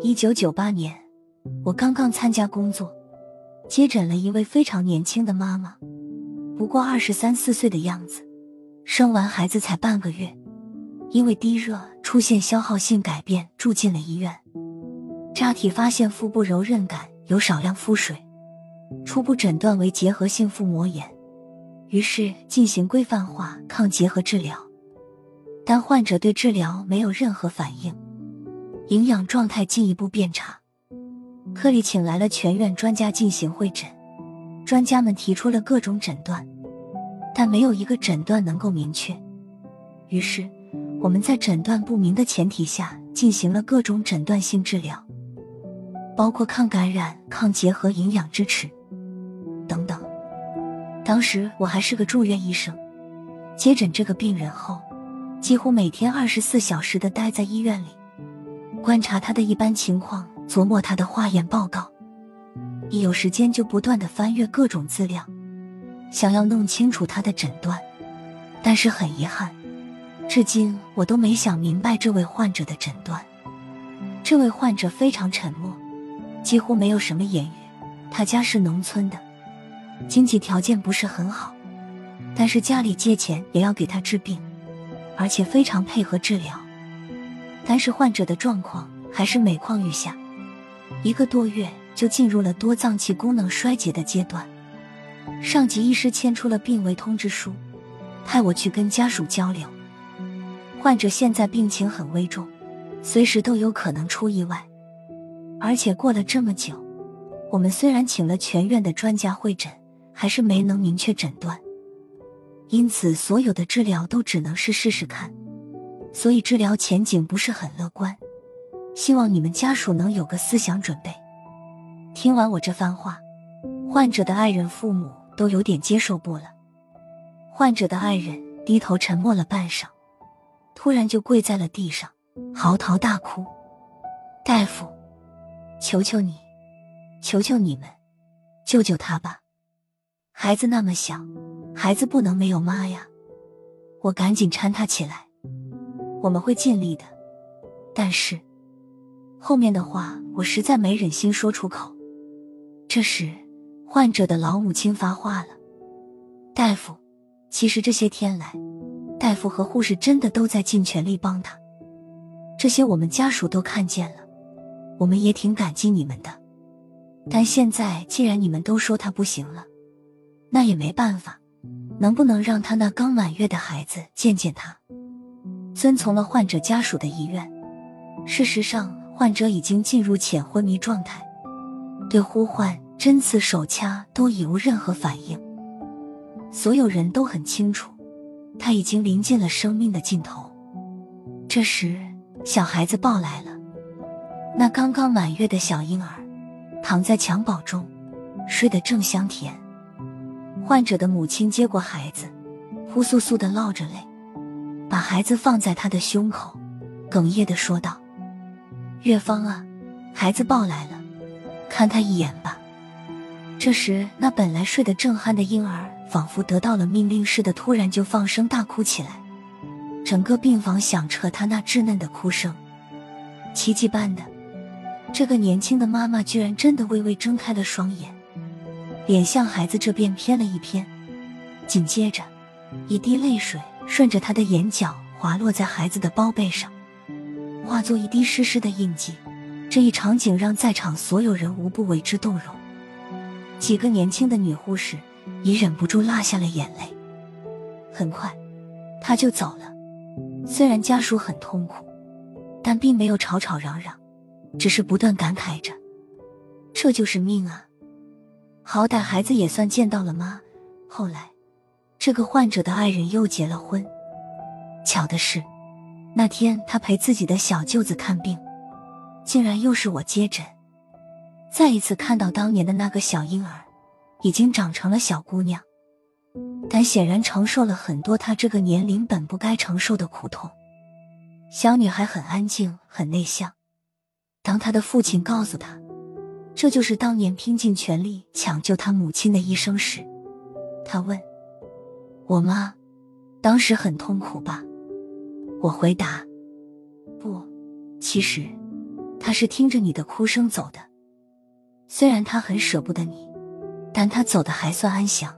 一九九八年，我刚刚参加工作，接诊了一位非常年轻的妈妈，不过二十三四岁的样子，生完孩子才半个月，因为低热出现消耗性改变，住进了医院。扎体发现腹部柔韧感，有少量腹水，初步诊断为结核性腹膜炎，于是进行规范化抗结核治疗。但患者对治疗没有任何反应，营养状态进一步变差。科里请来了全院专家进行会诊，专家们提出了各种诊断，但没有一个诊断能够明确。于是我们在诊断不明的前提下进行了各种诊断性治疗，包括抗感染、抗结核、营养支持等等。当时我还是个住院医生，接诊这个病人后。几乎每天二十四小时的待在医院里，观察他的一般情况，琢磨他的化验报告。一有时间就不断的翻阅各种资料，想要弄清楚他的诊断。但是很遗憾，至今我都没想明白这位患者的诊断。这位患者非常沉默，几乎没有什么言语。他家是农村的，经济条件不是很好，但是家里借钱也要给他治病。而且非常配合治疗，但是患者的状况还是每况愈下，一个多月就进入了多脏器功能衰竭的阶段。上级医师签出了病危通知书，派我去跟家属交流。患者现在病情很危重，随时都有可能出意外。而且过了这么久，我们虽然请了全院的专家会诊，还是没能明确诊断。因此，所有的治疗都只能是试试看，所以治疗前景不是很乐观。希望你们家属能有个思想准备。听完我这番话，患者的爱人、父母都有点接受不了。患者的爱人低头沉默了半晌，突然就跪在了地上，嚎啕大哭：“大夫，求求你，求求你们，救救他吧！孩子那么小。”孩子不能没有妈呀！我赶紧搀他起来，我们会尽力的。但是后面的话我实在没忍心说出口。这时，患者的老母亲发话了：“大夫，其实这些天来，大夫和护士真的都在尽全力帮他，这些我们家属都看见了，我们也挺感激你们的。但现在既然你们都说他不行了，那也没办法。”能不能让他那刚满月的孩子见见他？遵从了患者家属的遗愿。事实上，患者已经进入浅昏迷状态，对呼唤、针刺、手掐都已无任何反应。所有人都很清楚，他已经临近了生命的尽头。这时，小孩子抱来了那刚刚满月的小婴儿，躺在襁褓中，睡得正香甜。患者的母亲接过孩子，呼簌簌的落着泪，把孩子放在他的胸口，哽咽的说道：“月芳啊，孩子抱来了，看他一眼吧。”这时，那本来睡得正酣的婴儿，仿佛得到了命令似的，突然就放声大哭起来，整个病房响彻他那稚嫩的哭声。奇迹般的，这个年轻的妈妈居然真的微微睁开了双眼。脸向孩子这边偏了一偏，紧接着，一滴泪水顺着他的眼角滑落在孩子的包背上，化作一滴湿湿的印记。这一场景让在场所有人无不为之动容。几个年轻的女护士也忍不住落下了眼泪。很快，他就走了。虽然家属很痛苦，但并没有吵吵嚷嚷，只是不断感慨着：“这就是命啊！”好歹孩子也算见到了妈。后来，这个患者的爱人又结了婚。巧的是，那天他陪自己的小舅子看病，竟然又是我接诊。再一次看到当年的那个小婴儿，已经长成了小姑娘，但显然承受了很多她这个年龄本不该承受的苦痛。小女孩很安静，很内向。当她的父亲告诉她。这就是当年拼尽全力抢救他母亲的医生时，他问：“我妈，当时很痛苦吧？”我回答：“不其实，他是听着你的哭声走的。虽然他很舍不得你，但他走的还算安详。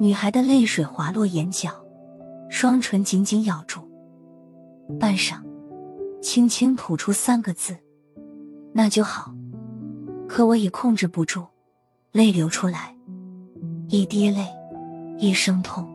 女孩的泪水滑落眼角，双唇紧紧咬住，半晌，轻轻吐出三个字：“那就好。”可我已控制不住，泪流出来，一滴泪，一声痛。